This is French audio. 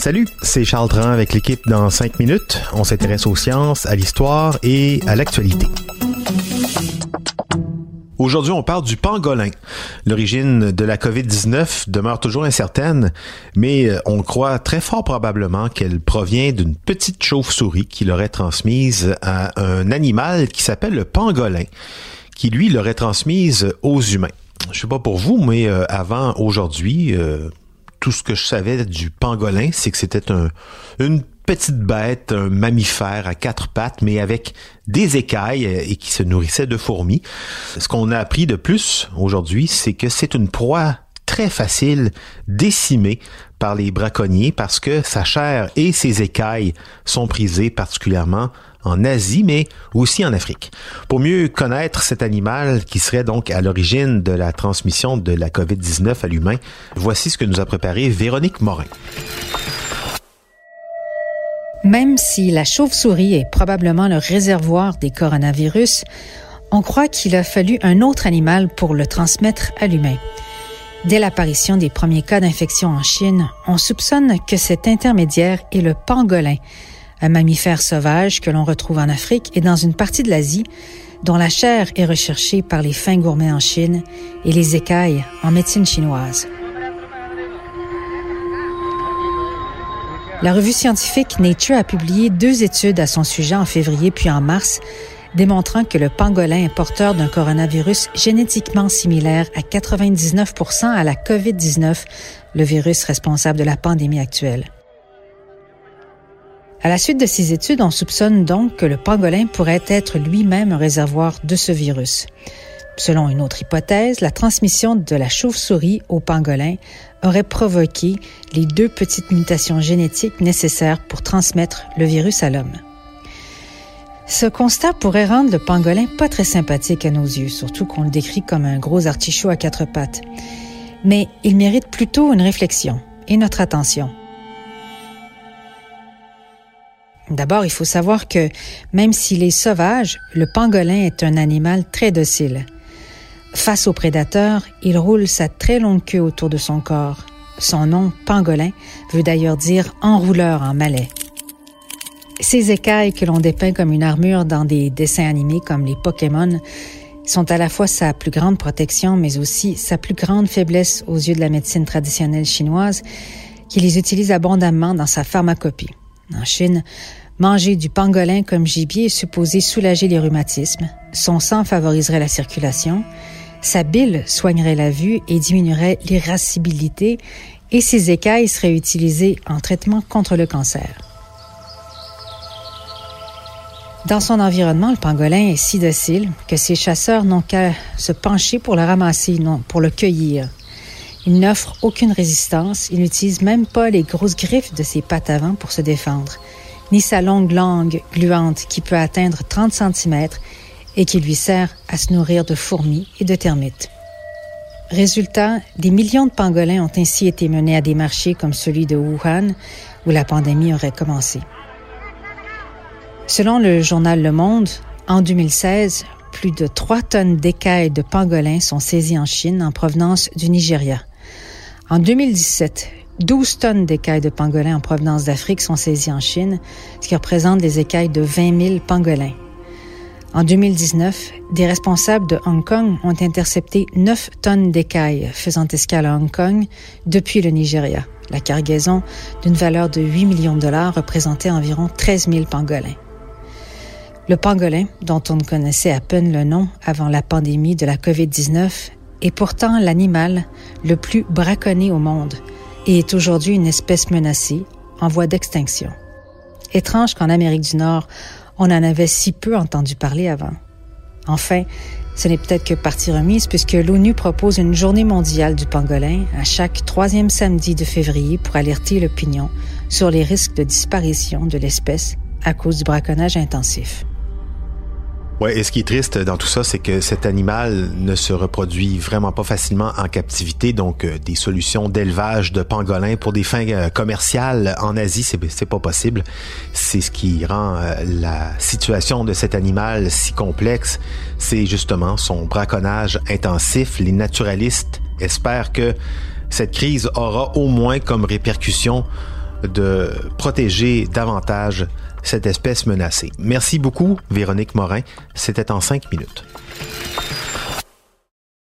Salut, c'est Charles Dran avec l'équipe dans 5 minutes. On s'intéresse aux sciences, à l'histoire et à l'actualité. Aujourd'hui, on parle du pangolin. L'origine de la COVID-19 demeure toujours incertaine, mais euh, on croit très fort probablement qu'elle provient d'une petite chauve-souris qui l'aurait transmise à un animal qui s'appelle le pangolin, qui lui l'aurait transmise aux humains. Je sais pas pour vous, mais euh, avant aujourd'hui, euh, tout ce que je savais du pangolin, c'est que c'était un, une petite bête, un mammifère à quatre pattes, mais avec des écailles euh, et qui se nourrissait de fourmis. Ce qu'on a appris de plus aujourd'hui, c'est que c'est une proie très facile, décimée par les braconniers parce que sa chair et ses écailles sont prisées particulièrement en Asie, mais aussi en Afrique. Pour mieux connaître cet animal qui serait donc à l'origine de la transmission de la COVID-19 à l'humain, voici ce que nous a préparé Véronique Morin. Même si la chauve-souris est probablement le réservoir des coronavirus, on croit qu'il a fallu un autre animal pour le transmettre à l'humain. Dès l'apparition des premiers cas d'infection en Chine, on soupçonne que cet intermédiaire est le pangolin, un mammifère sauvage que l'on retrouve en Afrique et dans une partie de l'Asie, dont la chair est recherchée par les fins gourmets en Chine et les écailles en médecine chinoise. La revue scientifique Nature a publié deux études à son sujet en février puis en mars, démontrant que le pangolin est porteur d'un coronavirus génétiquement similaire à 99% à la COVID-19, le virus responsable de la pandémie actuelle. À la suite de ces études, on soupçonne donc que le pangolin pourrait être lui-même un réservoir de ce virus. Selon une autre hypothèse, la transmission de la chauve-souris au pangolin aurait provoqué les deux petites mutations génétiques nécessaires pour transmettre le virus à l'homme. Ce constat pourrait rendre le pangolin pas très sympathique à nos yeux, surtout qu'on le décrit comme un gros artichaut à quatre pattes. Mais il mérite plutôt une réflexion et notre attention. D'abord, il faut savoir que même s'il est sauvage, le pangolin est un animal très docile. Face aux prédateurs, il roule sa très longue queue autour de son corps. Son nom, pangolin, veut d'ailleurs dire enrouleur en malais. Ces écailles que l'on dépeint comme une armure dans des dessins animés comme les Pokémon sont à la fois sa plus grande protection, mais aussi sa plus grande faiblesse aux yeux de la médecine traditionnelle chinoise, qui les utilise abondamment dans sa pharmacopée. En Chine, manger du pangolin comme gibier est supposé soulager les rhumatismes, son sang favoriserait la circulation, sa bile soignerait la vue et diminuerait l'irascibilité et ses écailles seraient utilisées en traitement contre le cancer. Dans son environnement, le pangolin est si docile que ses chasseurs n'ont qu'à se pencher pour le ramasser, non pour le cueillir. Il n'offre aucune résistance, il n'utilise même pas les grosses griffes de ses pattes avant pour se défendre, ni sa longue langue gluante qui peut atteindre 30 cm et qui lui sert à se nourrir de fourmis et de termites. Résultat, des millions de pangolins ont ainsi été menés à des marchés comme celui de Wuhan, où la pandémie aurait commencé. Selon le journal Le Monde, en 2016, plus de 3 tonnes d'écailles de pangolins sont saisies en Chine en provenance du Nigeria. En 2017, 12 tonnes d'écailles de pangolins en provenance d'Afrique sont saisies en Chine, ce qui représente des écailles de 20 000 pangolins. En 2019, des responsables de Hong Kong ont intercepté 9 tonnes d'écailles faisant escale à Hong Kong depuis le Nigeria. La cargaison, d'une valeur de 8 millions de dollars, représentait environ 13 000 pangolins. Le pangolin, dont on ne connaissait à peine le nom avant la pandémie de la COVID-19, est pourtant l'animal le plus braconné au monde et est aujourd'hui une espèce menacée en voie d'extinction. Étrange qu'en Amérique du Nord, on en avait si peu entendu parler avant. Enfin, ce n'est peut-être que partie remise puisque l'ONU propose une journée mondiale du pangolin à chaque troisième samedi de février pour alerter l'opinion sur les risques de disparition de l'espèce à cause du braconnage intensif. Ouais, et ce qui est triste dans tout ça, c'est que cet animal ne se reproduit vraiment pas facilement en captivité. Donc, euh, des solutions d'élevage de pangolins pour des fins euh, commerciales en Asie, c'est pas possible. C'est ce qui rend euh, la situation de cet animal si complexe. C'est justement son braconnage intensif. Les naturalistes espèrent que cette crise aura au moins comme répercussion de protéger davantage cette espèce menacée. Merci beaucoup, Véronique Morin. C'était en cinq minutes.